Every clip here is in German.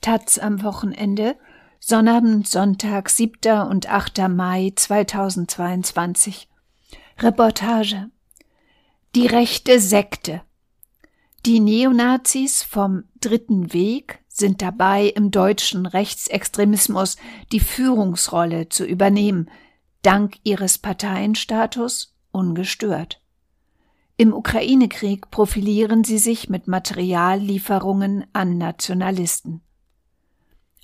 Taz am Wochenende, Sonnabend, Sonntag, 7. und 8. Mai 2022. Reportage. Die rechte Sekte. Die Neonazis vom Dritten Weg sind dabei, im deutschen Rechtsextremismus die Führungsrolle zu übernehmen, dank ihres Parteienstatus ungestört. Im Ukraine-Krieg profilieren sie sich mit Materiallieferungen an Nationalisten.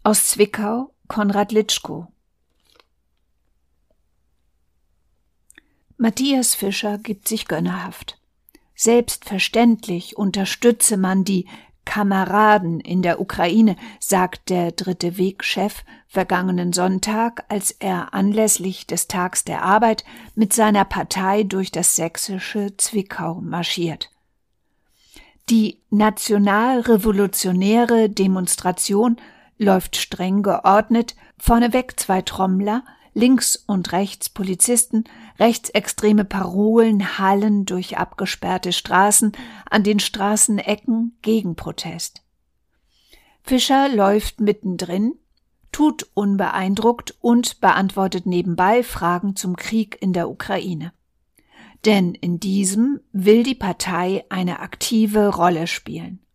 Aus Zwickau Konrad Litschko Matthias Fischer gibt sich gönnerhaft. Selbstverständlich unterstütze man die Kameraden in der Ukraine, sagt der Dritte Weg-Chef vergangenen Sonntag, als er anlässlich des Tags der Arbeit mit seiner Partei durch das sächsische Zwickau marschiert. Die nationalrevolutionäre Demonstration läuft streng geordnet, vorneweg zwei Trommler, links und rechts Polizisten, rechtsextreme Parolen hallen durch abgesperrte Straßen, an den Straßenecken Gegenprotest. Fischer läuft mittendrin, tut unbeeindruckt und beantwortet nebenbei Fragen zum Krieg in der Ukraine. Denn in diesem will die Partei eine aktive Rolle spielen.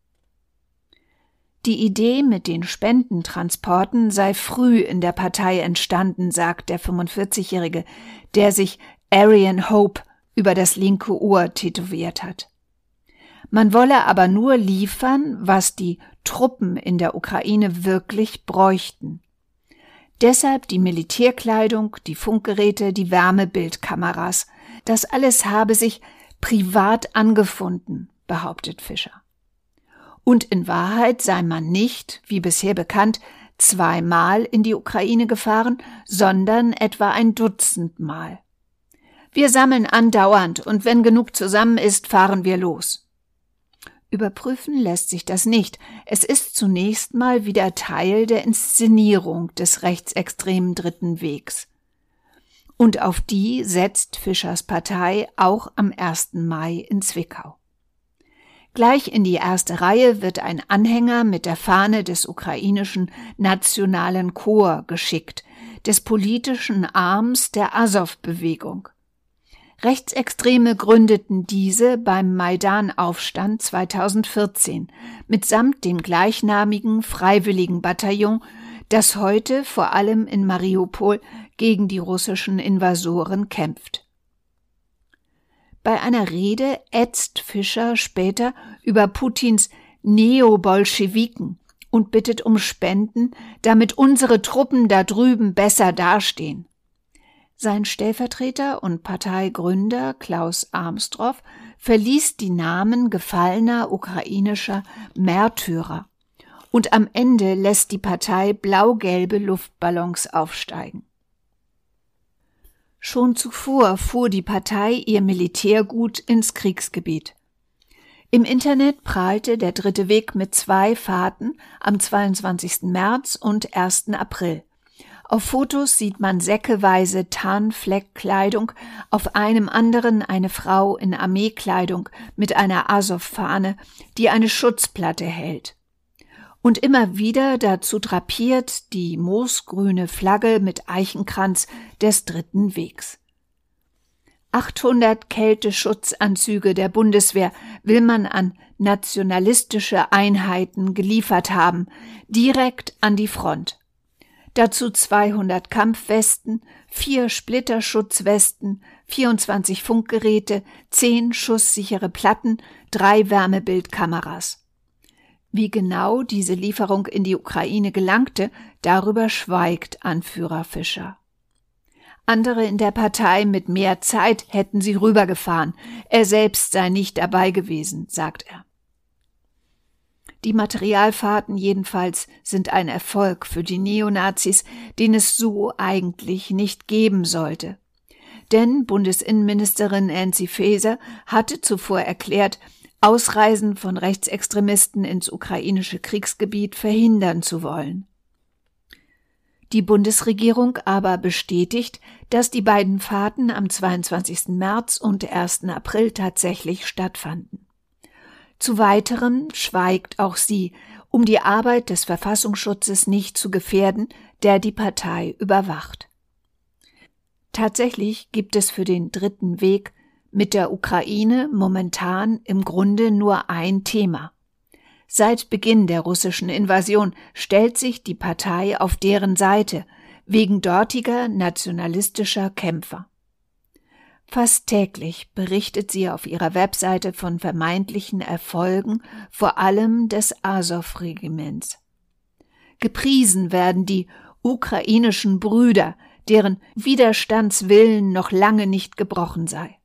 Die Idee mit den Spendentransporten sei früh in der Partei entstanden, sagt der 45-Jährige, der sich Arian Hope über das linke Ohr tätowiert hat. Man wolle aber nur liefern, was die Truppen in der Ukraine wirklich bräuchten. Deshalb die Militärkleidung, die Funkgeräte, die Wärmebildkameras. Das alles habe sich privat angefunden, behauptet Fischer und in Wahrheit sei man nicht, wie bisher bekannt, zweimal in die Ukraine gefahren, sondern etwa ein Dutzend Mal. Wir sammeln andauernd und wenn genug zusammen ist, fahren wir los. Überprüfen lässt sich das nicht. Es ist zunächst mal wieder Teil der Inszenierung des rechtsextremen Dritten Wegs. Und auf die setzt Fischers Partei auch am 1. Mai in Zwickau. Gleich in die erste Reihe wird ein Anhänger mit der Fahne des ukrainischen Nationalen Chor geschickt, des politischen Arms der Azov-Bewegung. Rechtsextreme gründeten diese beim Maidan-Aufstand 2014 mitsamt dem gleichnamigen freiwilligen Bataillon, das heute vor allem in Mariupol gegen die russischen Invasoren kämpft. Bei einer Rede ätzt Fischer später über Putins Neobolschewiken und bittet um Spenden, damit unsere Truppen da drüben besser dastehen. Sein Stellvertreter und Parteigründer Klaus Armstrong verließ die Namen gefallener ukrainischer Märtyrer und am Ende lässt die Partei blau-gelbe Luftballons aufsteigen. Schon zuvor fuhr die Partei ihr Militärgut ins Kriegsgebiet. Im Internet prahlte der Dritte Weg mit zwei Fahrten am 22. März und 1. April. Auf Fotos sieht man säckeweise Tarnfleckkleidung, auf einem anderen eine Frau in Armeekleidung mit einer Azov-Fahne, die eine Schutzplatte hält und immer wieder dazu drapiert die moosgrüne Flagge mit Eichenkranz des dritten Wegs. 800 Kälteschutzanzüge der Bundeswehr will man an nationalistische Einheiten geliefert haben, direkt an die Front. Dazu 200 Kampfwesten, vier Splitterschutzwesten, 24 Funkgeräte, 10 schusssichere Platten, drei Wärmebildkameras. Wie genau diese Lieferung in die Ukraine gelangte, darüber schweigt Anführer Fischer. Andere in der Partei mit mehr Zeit hätten sie rübergefahren. Er selbst sei nicht dabei gewesen, sagt er. Die Materialfahrten jedenfalls sind ein Erfolg für die Neonazis, den es so eigentlich nicht geben sollte. Denn Bundesinnenministerin Nancy Faeser hatte zuvor erklärt, Ausreisen von Rechtsextremisten ins ukrainische Kriegsgebiet verhindern zu wollen. Die Bundesregierung aber bestätigt, dass die beiden Fahrten am 22. März und 1. April tatsächlich stattfanden. Zu weiterem schweigt auch sie um die Arbeit des Verfassungsschutzes nicht zu gefährden, der die Partei überwacht. Tatsächlich gibt es für den dritten Weg mit der Ukraine momentan im Grunde nur ein Thema. Seit Beginn der russischen Invasion stellt sich die Partei auf deren Seite wegen dortiger nationalistischer Kämpfer. Fast täglich berichtet sie auf ihrer Webseite von vermeintlichen Erfolgen, vor allem des Azov-Regiments. Gepriesen werden die ukrainischen Brüder, deren Widerstandswillen noch lange nicht gebrochen sei.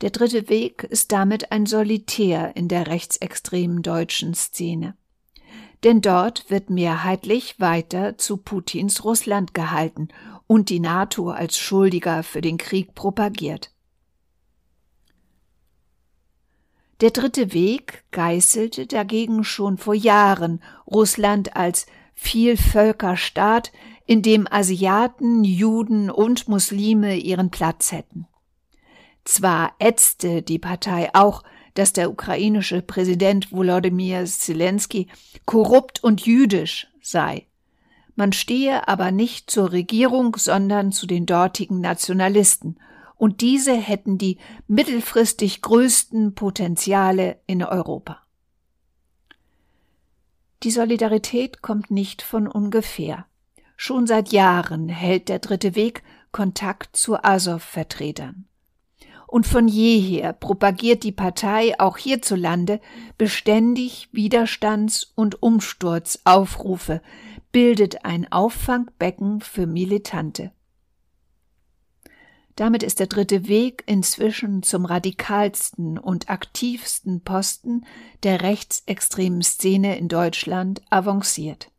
Der dritte Weg ist damit ein Solitär in der rechtsextremen deutschen Szene. Denn dort wird mehrheitlich weiter zu Putins Russland gehalten und die NATO als Schuldiger für den Krieg propagiert. Der dritte Weg geißelte dagegen schon vor Jahren Russland als Vielvölkerstaat, in dem Asiaten, Juden und Muslime ihren Platz hätten. Zwar ätzte die Partei auch, dass der ukrainische Präsident Volodymyr Zelensky korrupt und jüdisch sei. Man stehe aber nicht zur Regierung, sondern zu den dortigen Nationalisten, und diese hätten die mittelfristig größten Potenziale in Europa. Die Solidarität kommt nicht von ungefähr. Schon seit Jahren hält der Dritte Weg Kontakt zu Azov-Vertretern und von jeher propagiert die Partei auch hierzulande beständig Widerstands- und Umsturzaufrufe, bildet ein Auffangbecken für Militante. Damit ist der dritte Weg inzwischen zum radikalsten und aktivsten Posten der rechtsextremen Szene in Deutschland avanciert.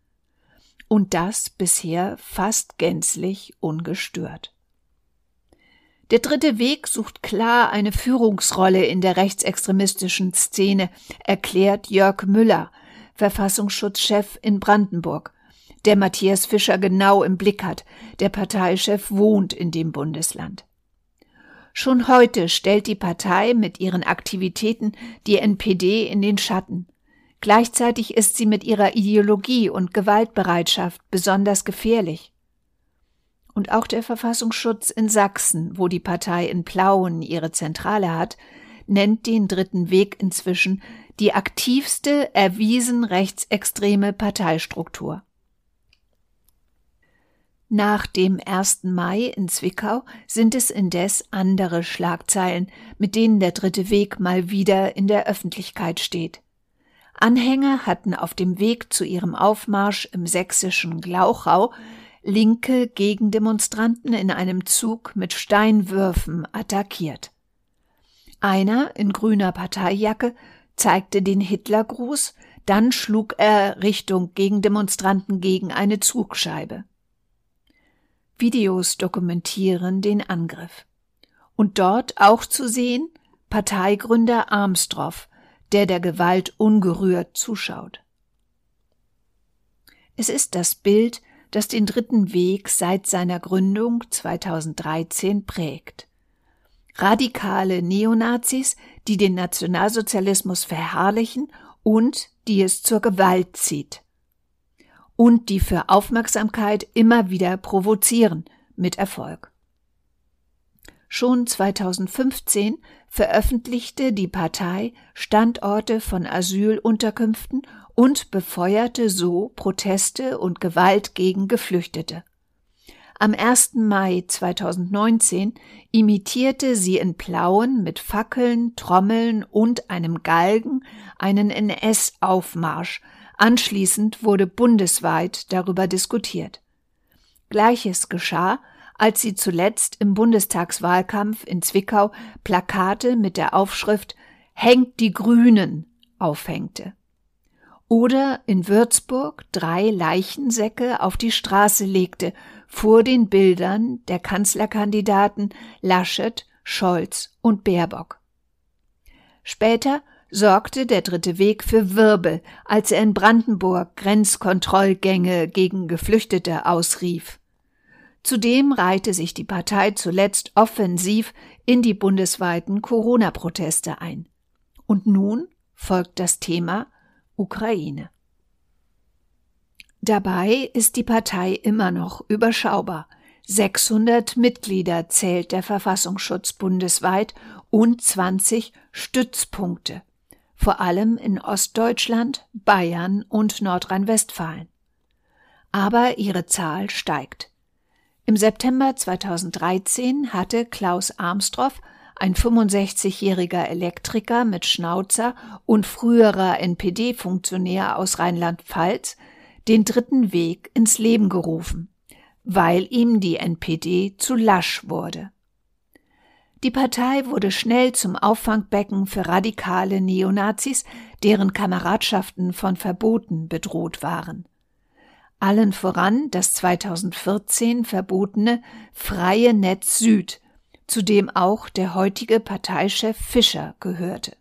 Und das bisher fast gänzlich ungestört. Der dritte Weg sucht klar eine Führungsrolle in der rechtsextremistischen Szene, erklärt Jörg Müller, Verfassungsschutzchef in Brandenburg, der Matthias Fischer genau im Blick hat. Der Parteichef wohnt in dem Bundesland. Schon heute stellt die Partei mit ihren Aktivitäten die NPD in den Schatten. Gleichzeitig ist sie mit ihrer Ideologie und Gewaltbereitschaft besonders gefährlich. Und auch der Verfassungsschutz in Sachsen, wo die Partei in Plauen ihre Zentrale hat, nennt den dritten Weg inzwischen die aktivste erwiesen rechtsextreme Parteistruktur. Nach dem 1. Mai in Zwickau sind es indes andere Schlagzeilen, mit denen der dritte Weg mal wieder in der Öffentlichkeit steht. Anhänger hatten auf dem Weg zu ihrem Aufmarsch im sächsischen Glauchau linke Gegendemonstranten in einem Zug mit Steinwürfen attackiert. Einer in grüner Parteijacke zeigte den Hitlergruß, dann schlug er Richtung Gegendemonstranten gegen eine Zugscheibe. Videos dokumentieren den Angriff. Und dort auch zu sehen Parteigründer Armstrong, der der Gewalt ungerührt zuschaut. Es ist das Bild das den dritten Weg seit seiner Gründung 2013 prägt. Radikale Neonazis, die den Nationalsozialismus verherrlichen und die es zur Gewalt zieht. Und die für Aufmerksamkeit immer wieder provozieren, mit Erfolg. Schon 2015 veröffentlichte die Partei Standorte von Asylunterkünften und befeuerte so Proteste und Gewalt gegen Geflüchtete. Am 1. Mai 2019 imitierte sie in Plauen mit Fackeln, Trommeln und einem Galgen einen NS-Aufmarsch. Anschließend wurde bundesweit darüber diskutiert. Gleiches geschah, als sie zuletzt im Bundestagswahlkampf in Zwickau Plakate mit der Aufschrift Hängt die Grünen aufhängte oder in Würzburg drei Leichensäcke auf die Straße legte vor den Bildern der Kanzlerkandidaten Laschet, Scholz und Baerbock. Später sorgte der dritte Weg für Wirbel, als er in Brandenburg Grenzkontrollgänge gegen Geflüchtete ausrief. Zudem reihte sich die Partei zuletzt offensiv in die bundesweiten Corona-Proteste ein. Und nun folgt das Thema Ukraine Dabei ist die Partei immer noch überschaubar. 600 Mitglieder zählt der Verfassungsschutz bundesweit und 20 Stützpunkte, vor allem in Ostdeutschland, Bayern und Nordrhein-Westfalen. Aber ihre Zahl steigt. Im September 2013 hatte Klaus Armstroff, ein 65-jähriger Elektriker mit Schnauzer und früherer NPD-Funktionär aus Rheinland-Pfalz, den dritten Weg ins Leben gerufen, weil ihm die NPD zu lasch wurde. Die Partei wurde schnell zum Auffangbecken für radikale Neonazis, deren Kameradschaften von Verboten bedroht waren. Allen voran das 2014 verbotene Freie Netz Süd, zu dem auch der heutige Parteichef Fischer gehörte.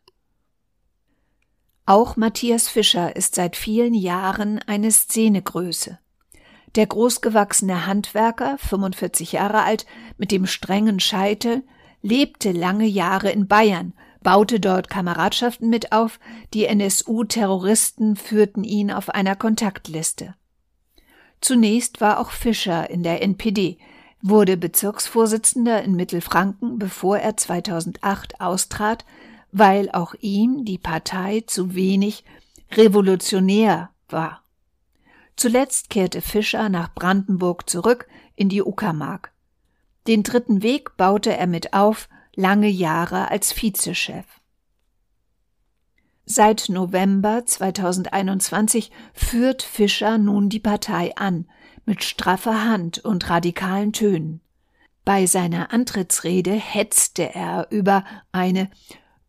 Auch Matthias Fischer ist seit vielen Jahren eine Szenegröße. Der großgewachsene Handwerker, 45 Jahre alt, mit dem strengen Scheitel, lebte lange Jahre in Bayern, baute dort Kameradschaften mit auf, die NSU-Terroristen führten ihn auf einer Kontaktliste. Zunächst war auch Fischer in der NPD, wurde Bezirksvorsitzender in Mittelfranken, bevor er 2008 austrat, weil auch ihm die Partei zu wenig revolutionär war. Zuletzt kehrte Fischer nach Brandenburg zurück in die Uckermark. Den dritten Weg baute er mit auf, lange Jahre als Vizechef. Seit November 2021 führt Fischer nun die Partei an, mit straffer Hand und radikalen Tönen. Bei seiner Antrittsrede hetzte er über eine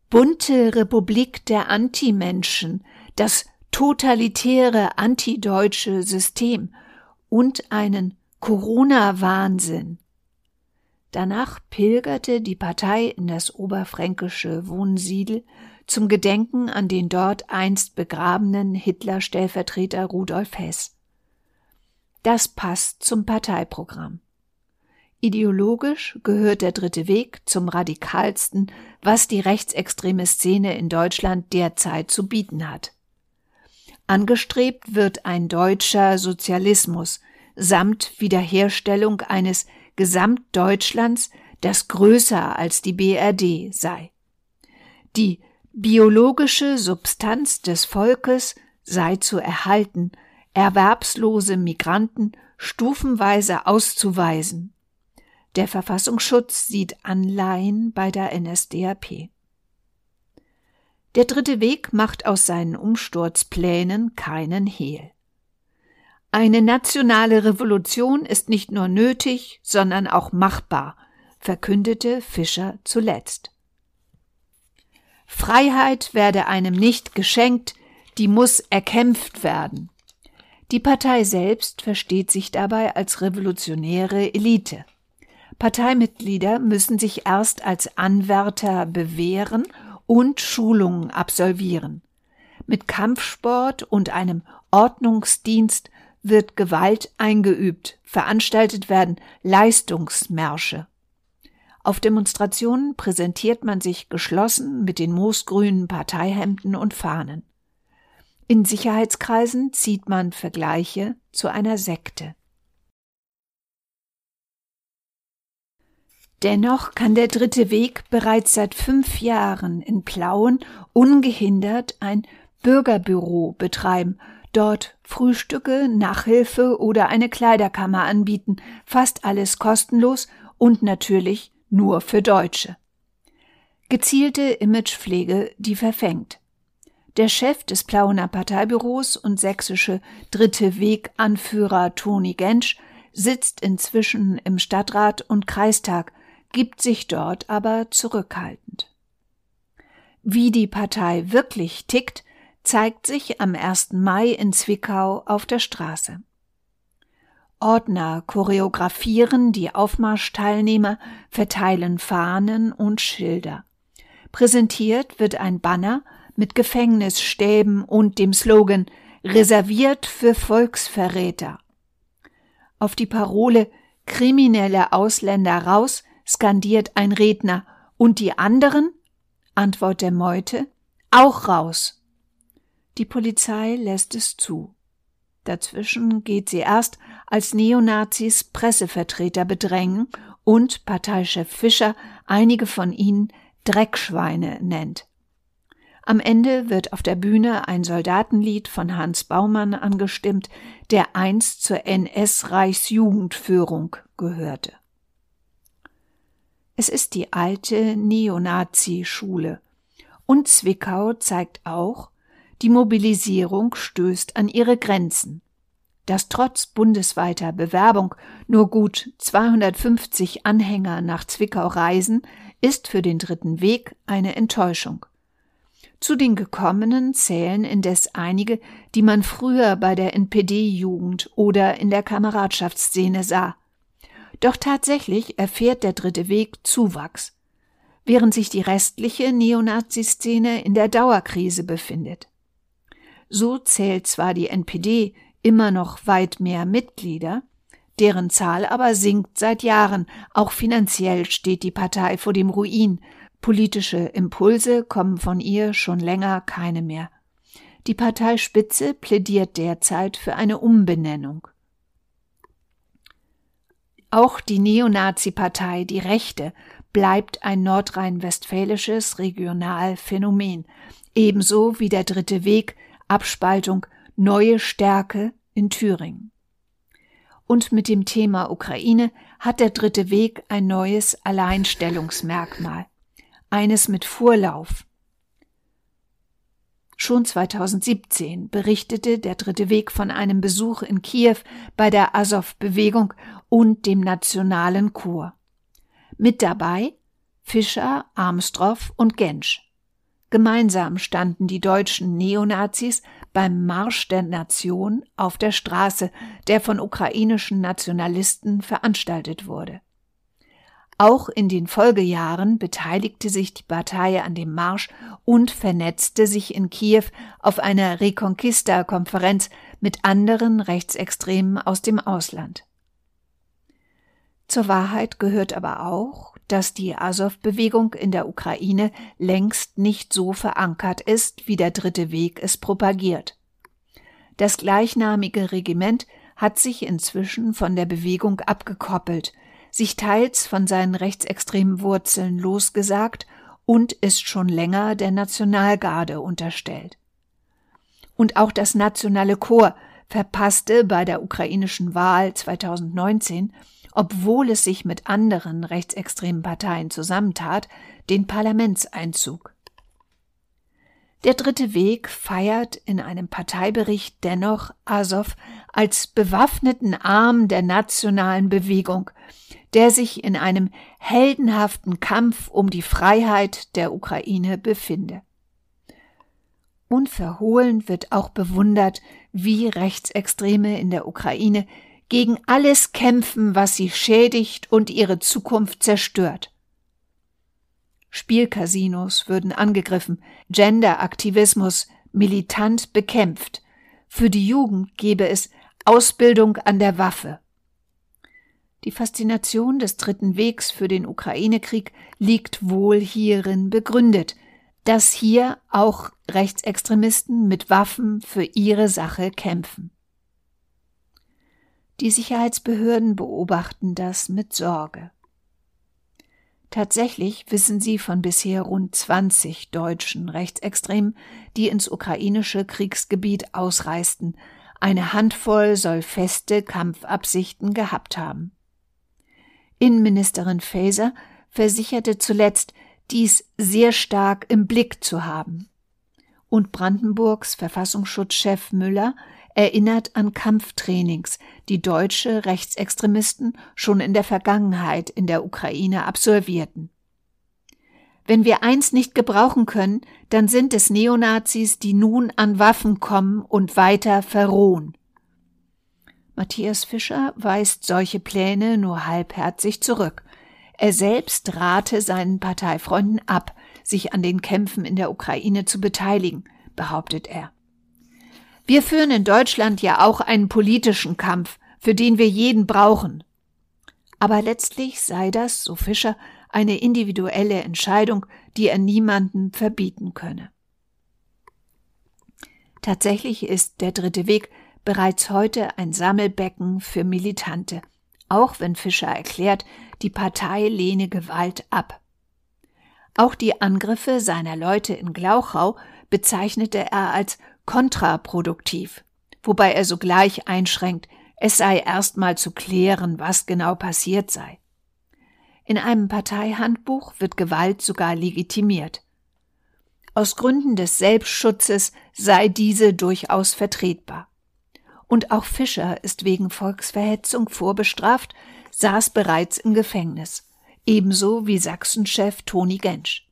bunte Republik der Antimenschen, das totalitäre antideutsche System und einen Corona-Wahnsinn. Danach pilgerte die Partei in das oberfränkische Wohnsiedel zum Gedenken an den dort einst begrabenen Hitler-Stellvertreter Rudolf Hess. Das passt zum Parteiprogramm. Ideologisch gehört der dritte Weg zum radikalsten, was die rechtsextreme Szene in Deutschland derzeit zu bieten hat. Angestrebt wird ein deutscher Sozialismus samt Wiederherstellung eines Gesamtdeutschlands, das größer als die BRD sei. Die biologische Substanz des Volkes sei zu erhalten, erwerbslose Migranten stufenweise auszuweisen der Verfassungsschutz sieht Anleihen bei der NSDAP. Der dritte Weg macht aus seinen Umsturzplänen keinen Hehl. Eine nationale Revolution ist nicht nur nötig, sondern auch machbar, verkündete Fischer zuletzt. Freiheit werde einem nicht geschenkt, die muss erkämpft werden. Die Partei selbst versteht sich dabei als revolutionäre Elite. Parteimitglieder müssen sich erst als Anwärter bewähren und Schulungen absolvieren. Mit Kampfsport und einem Ordnungsdienst wird Gewalt eingeübt, veranstaltet werden Leistungsmärsche. Auf Demonstrationen präsentiert man sich geschlossen mit den moosgrünen Parteihemden und Fahnen. In Sicherheitskreisen zieht man Vergleiche zu einer Sekte. Dennoch kann der dritte Weg bereits seit fünf Jahren in Plauen ungehindert ein Bürgerbüro betreiben, dort Frühstücke, Nachhilfe oder eine Kleiderkammer anbieten, fast alles kostenlos und natürlich nur für Deutsche. Gezielte Imagepflege, die verfängt. Der Chef des Plauener Parteibüros und sächsische Dritte Weg Anführer Toni Gensch sitzt inzwischen im Stadtrat und Kreistag gibt sich dort aber zurückhaltend. Wie die Partei wirklich tickt, zeigt sich am 1. Mai in Zwickau auf der Straße. Ordner choreografieren die Aufmarschteilnehmer, verteilen Fahnen und Schilder. Präsentiert wird ein Banner mit Gefängnisstäben und dem Slogan Reserviert für Volksverräter. Auf die Parole Kriminelle Ausländer raus skandiert ein Redner. Und die anderen? Antwort der Meute. Auch raus. Die Polizei lässt es zu. Dazwischen geht sie erst, als Neonazis Pressevertreter bedrängen und Parteichef Fischer einige von ihnen Dreckschweine nennt. Am Ende wird auf der Bühne ein Soldatenlied von Hans Baumann angestimmt, der einst zur NS-Reichsjugendführung gehörte. Es ist die alte Neonazi-Schule. Und Zwickau zeigt auch, die Mobilisierung stößt an ihre Grenzen. Dass trotz bundesweiter Bewerbung nur gut 250 Anhänger nach Zwickau reisen, ist für den dritten Weg eine Enttäuschung. Zu den Gekommenen zählen indes einige, die man früher bei der NPD-Jugend oder in der Kameradschaftsszene sah. Doch tatsächlich erfährt der dritte Weg Zuwachs, während sich die restliche Neonazi-Szene in der Dauerkrise befindet. So zählt zwar die NPD immer noch weit mehr Mitglieder, deren Zahl aber sinkt seit Jahren, auch finanziell steht die Partei vor dem Ruin, Politische Impulse kommen von ihr schon länger keine mehr. Die Parteispitze plädiert derzeit für eine Umbenennung. Auch die Neonazi-Partei Die Rechte bleibt ein nordrhein-westfälisches Regionalphänomen, ebenso wie der Dritte Weg, Abspaltung, neue Stärke in Thüringen. Und mit dem Thema Ukraine hat der Dritte Weg ein neues Alleinstellungsmerkmal eines mit Vorlauf. Schon 2017 berichtete der Dritte Weg von einem Besuch in Kiew bei der Azov-Bewegung und dem Nationalen Chor. Mit dabei Fischer, Armstrong und Gensch. Gemeinsam standen die deutschen Neonazis beim Marsch der Nation auf der Straße, der von ukrainischen Nationalisten veranstaltet wurde. Auch in den Folgejahren beteiligte sich die Partei an dem Marsch und vernetzte sich in Kiew auf einer Reconquista-Konferenz mit anderen Rechtsextremen aus dem Ausland. Zur Wahrheit gehört aber auch, dass die Azov-Bewegung in der Ukraine längst nicht so verankert ist, wie der Dritte Weg es propagiert. Das gleichnamige Regiment hat sich inzwischen von der Bewegung abgekoppelt – sich teils von seinen rechtsextremen Wurzeln losgesagt und ist schon länger der Nationalgarde unterstellt. Und auch das nationale Chor verpasste bei der ukrainischen Wahl 2019, obwohl es sich mit anderen rechtsextremen Parteien zusammentat, den Parlamentseinzug. Der dritte Weg feiert in einem Parteibericht dennoch Azov als bewaffneten Arm der nationalen Bewegung, der sich in einem heldenhaften Kampf um die Freiheit der Ukraine befinde. Unverhohlen wird auch bewundert, wie Rechtsextreme in der Ukraine gegen alles kämpfen, was sie schädigt und ihre Zukunft zerstört. Spielcasinos würden angegriffen, Genderaktivismus militant bekämpft. Für die Jugend gebe es Ausbildung an der Waffe. Die Faszination des Dritten Wegs für den Ukraine-Krieg liegt wohl hierin begründet, dass hier auch Rechtsextremisten mit Waffen für ihre Sache kämpfen. Die Sicherheitsbehörden beobachten das mit Sorge. Tatsächlich wissen sie von bisher rund 20 deutschen Rechtsextremen, die ins ukrainische Kriegsgebiet ausreisten. Eine Handvoll soll feste Kampfabsichten gehabt haben. Innenministerin Faeser versicherte zuletzt, dies sehr stark im Blick zu haben. Und Brandenburgs Verfassungsschutzchef Müller erinnert an Kampftrainings, die deutsche Rechtsextremisten schon in der Vergangenheit in der Ukraine absolvierten. Wenn wir eins nicht gebrauchen können, dann sind es Neonazis, die nun an Waffen kommen und weiter verrohen. Matthias Fischer weist solche Pläne nur halbherzig zurück. Er selbst rate seinen Parteifreunden ab, sich an den Kämpfen in der Ukraine zu beteiligen, behauptet er. Wir führen in Deutschland ja auch einen politischen Kampf, für den wir jeden brauchen. Aber letztlich sei das, so Fischer, eine individuelle Entscheidung, die er niemandem verbieten könne. Tatsächlich ist der dritte Weg bereits heute ein Sammelbecken für Militante, auch wenn Fischer erklärt, die Partei lehne Gewalt ab. Auch die Angriffe seiner Leute in Glauchau bezeichnete er als kontraproduktiv, wobei er sogleich einschränkt, es sei erstmal zu klären, was genau passiert sei. In einem Parteihandbuch wird Gewalt sogar legitimiert. Aus Gründen des Selbstschutzes sei diese durchaus vertretbar. Und auch Fischer ist wegen Volksverhetzung vorbestraft, saß bereits im Gefängnis, ebenso wie Sachsenchef Toni Gensch.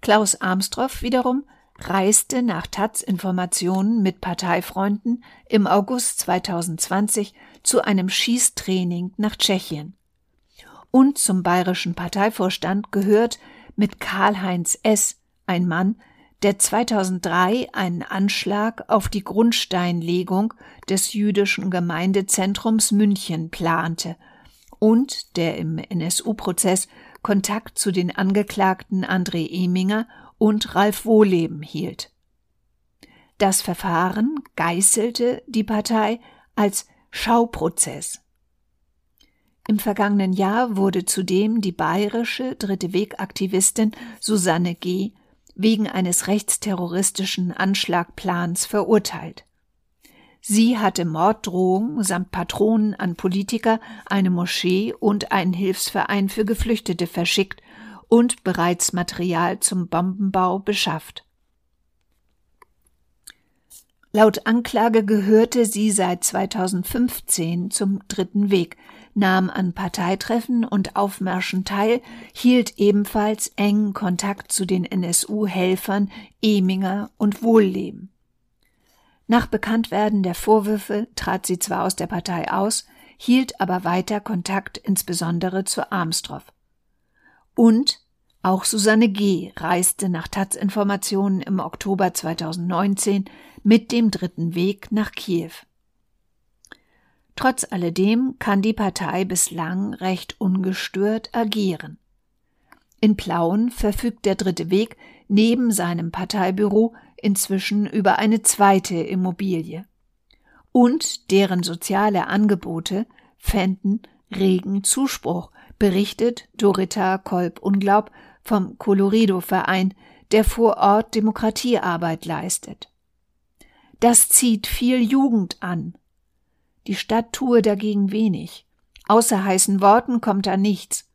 Klaus Armstroff wiederum reiste nach Taz Informationen mit Parteifreunden im August 2020 zu einem Schießtraining nach Tschechien. Und zum bayerischen Parteivorstand gehört mit Karl-Heinz S., ein Mann, der 2003 einen Anschlag auf die Grundsteinlegung des jüdischen Gemeindezentrums München plante und der im NSU-Prozess Kontakt zu den Angeklagten André Eminger und Ralf Wohleben hielt. Das Verfahren geißelte die Partei als Schauprozess. Im vergangenen Jahr wurde zudem die bayerische Dritte Weg-Aktivistin Susanne G wegen eines rechtsterroristischen Anschlagplans verurteilt. Sie hatte Morddrohungen samt Patronen an Politiker, eine Moschee und einen Hilfsverein für Geflüchtete verschickt und bereits Material zum Bombenbau beschafft. Laut Anklage gehörte sie seit 2015 zum Dritten Weg, nahm an Parteitreffen und Aufmärschen teil, hielt ebenfalls engen Kontakt zu den NSU-Helfern Eminger und Wohlleben. Nach Bekanntwerden der Vorwürfe trat sie zwar aus der Partei aus, hielt aber weiter Kontakt insbesondere zu Armstrong. Und auch Susanne G. reiste nach Taz-Informationen im Oktober 2019 mit dem dritten Weg nach Kiew. Trotz alledem kann die Partei bislang recht ungestört agieren. In Plauen verfügt der dritte Weg neben seinem Parteibüro inzwischen über eine zweite Immobilie. Und deren soziale Angebote fänden regen Zuspruch, berichtet Dorita Kolb-Unglaub vom Colorido-Verein, der vor Ort Demokratiearbeit leistet. Das zieht viel Jugend an. Die Stadt tue dagegen wenig. Außer heißen Worten kommt da nichts.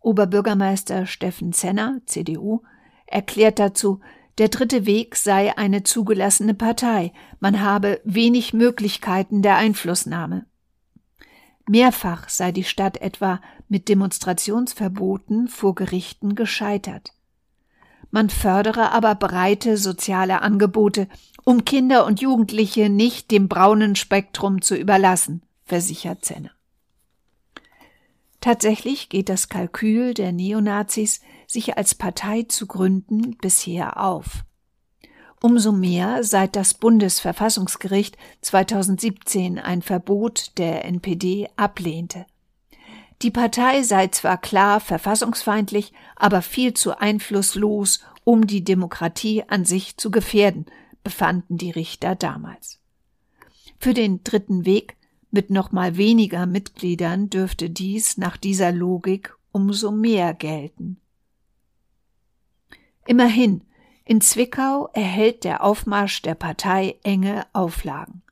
Oberbürgermeister Steffen Zenner, CDU, erklärt dazu, der dritte Weg sei eine zugelassene Partei, man habe wenig Möglichkeiten der Einflussnahme. Mehrfach sei die Stadt etwa mit Demonstrationsverboten vor Gerichten gescheitert. Man fördere aber breite soziale Angebote, um Kinder und Jugendliche nicht dem braunen Spektrum zu überlassen, versichert Zenner. Tatsächlich geht das Kalkül der Neonazis, sich als Partei zu gründen, bisher auf. Umso mehr seit das Bundesverfassungsgericht 2017 ein Verbot der NPD ablehnte. Die Partei sei zwar klar verfassungsfeindlich, aber viel zu einflusslos, um die Demokratie an sich zu gefährden, befanden die Richter damals. Für den dritten Weg mit noch mal weniger Mitgliedern dürfte dies nach dieser Logik umso mehr gelten. Immerhin in Zwickau erhält der Aufmarsch der Partei enge Auflagen.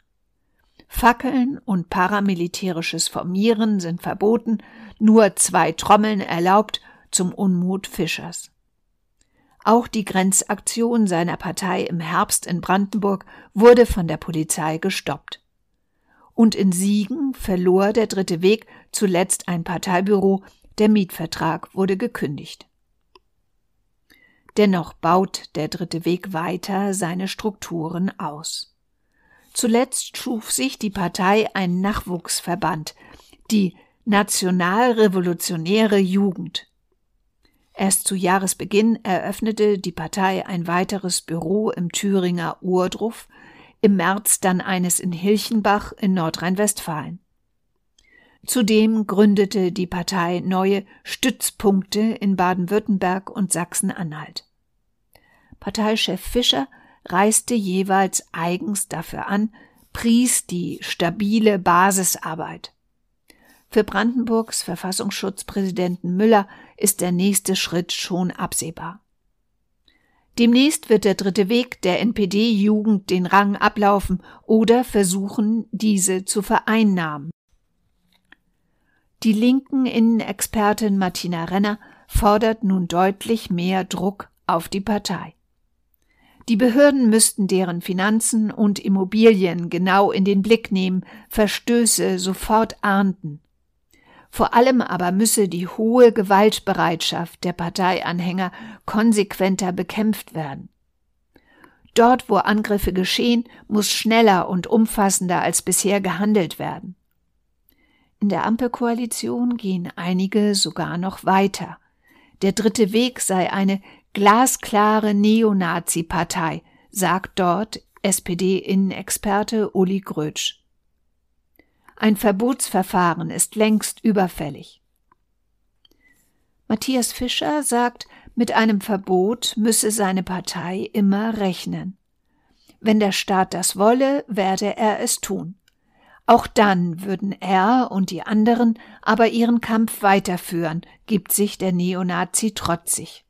Fackeln und paramilitärisches Formieren sind verboten, nur zwei Trommeln erlaubt zum Unmut Fischers. Auch die Grenzaktion seiner Partei im Herbst in Brandenburg wurde von der Polizei gestoppt. Und in Siegen verlor der dritte Weg zuletzt ein Parteibüro, der Mietvertrag wurde gekündigt. Dennoch baut der dritte Weg weiter seine Strukturen aus. Zuletzt schuf sich die Partei einen Nachwuchsverband, die Nationalrevolutionäre Jugend. Erst zu Jahresbeginn eröffnete die Partei ein weiteres Büro im Thüringer Urdruf, im März dann eines in Hilchenbach in Nordrhein-Westfalen. Zudem gründete die Partei neue Stützpunkte in Baden-Württemberg und Sachsen-Anhalt. Parteichef Fischer reiste jeweils eigens dafür an, pries die stabile Basisarbeit. Für Brandenburgs Verfassungsschutzpräsidenten Müller ist der nächste Schritt schon absehbar. Demnächst wird der dritte Weg der NPD-Jugend den Rang ablaufen oder versuchen, diese zu vereinnahmen. Die linken Innenexpertin Martina Renner fordert nun deutlich mehr Druck auf die Partei. Die Behörden müssten deren Finanzen und Immobilien genau in den Blick nehmen, Verstöße sofort ahnden. Vor allem aber müsse die hohe Gewaltbereitschaft der Parteianhänger konsequenter bekämpft werden. Dort, wo Angriffe geschehen, muss schneller und umfassender als bisher gehandelt werden. In der Ampelkoalition gehen einige sogar noch weiter. Der dritte Weg sei eine glasklare Neonazi-Partei, sagt dort SPD-Innenexperte Uli Grötsch. Ein Verbotsverfahren ist längst überfällig. Matthias Fischer sagt, mit einem Verbot müsse seine Partei immer rechnen. Wenn der Staat das wolle, werde er es tun. Auch dann würden er und die anderen aber ihren Kampf weiterführen, gibt sich der Neonazi trotzig.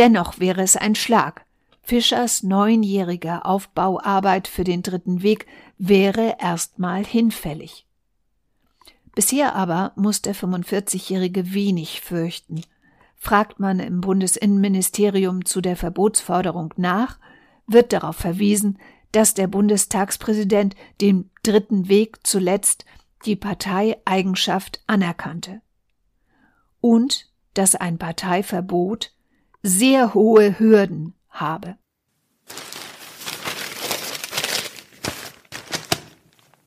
Dennoch wäre es ein Schlag. Fischers neunjährige Aufbauarbeit für den dritten Weg wäre erstmal hinfällig. Bisher aber muss der 45-Jährige wenig fürchten. Fragt man im Bundesinnenministerium zu der Verbotsforderung nach, wird darauf verwiesen, dass der Bundestagspräsident den dritten Weg zuletzt die Parteieigenschaft anerkannte. Und dass ein Parteiverbot sehr hohe Hürden habe.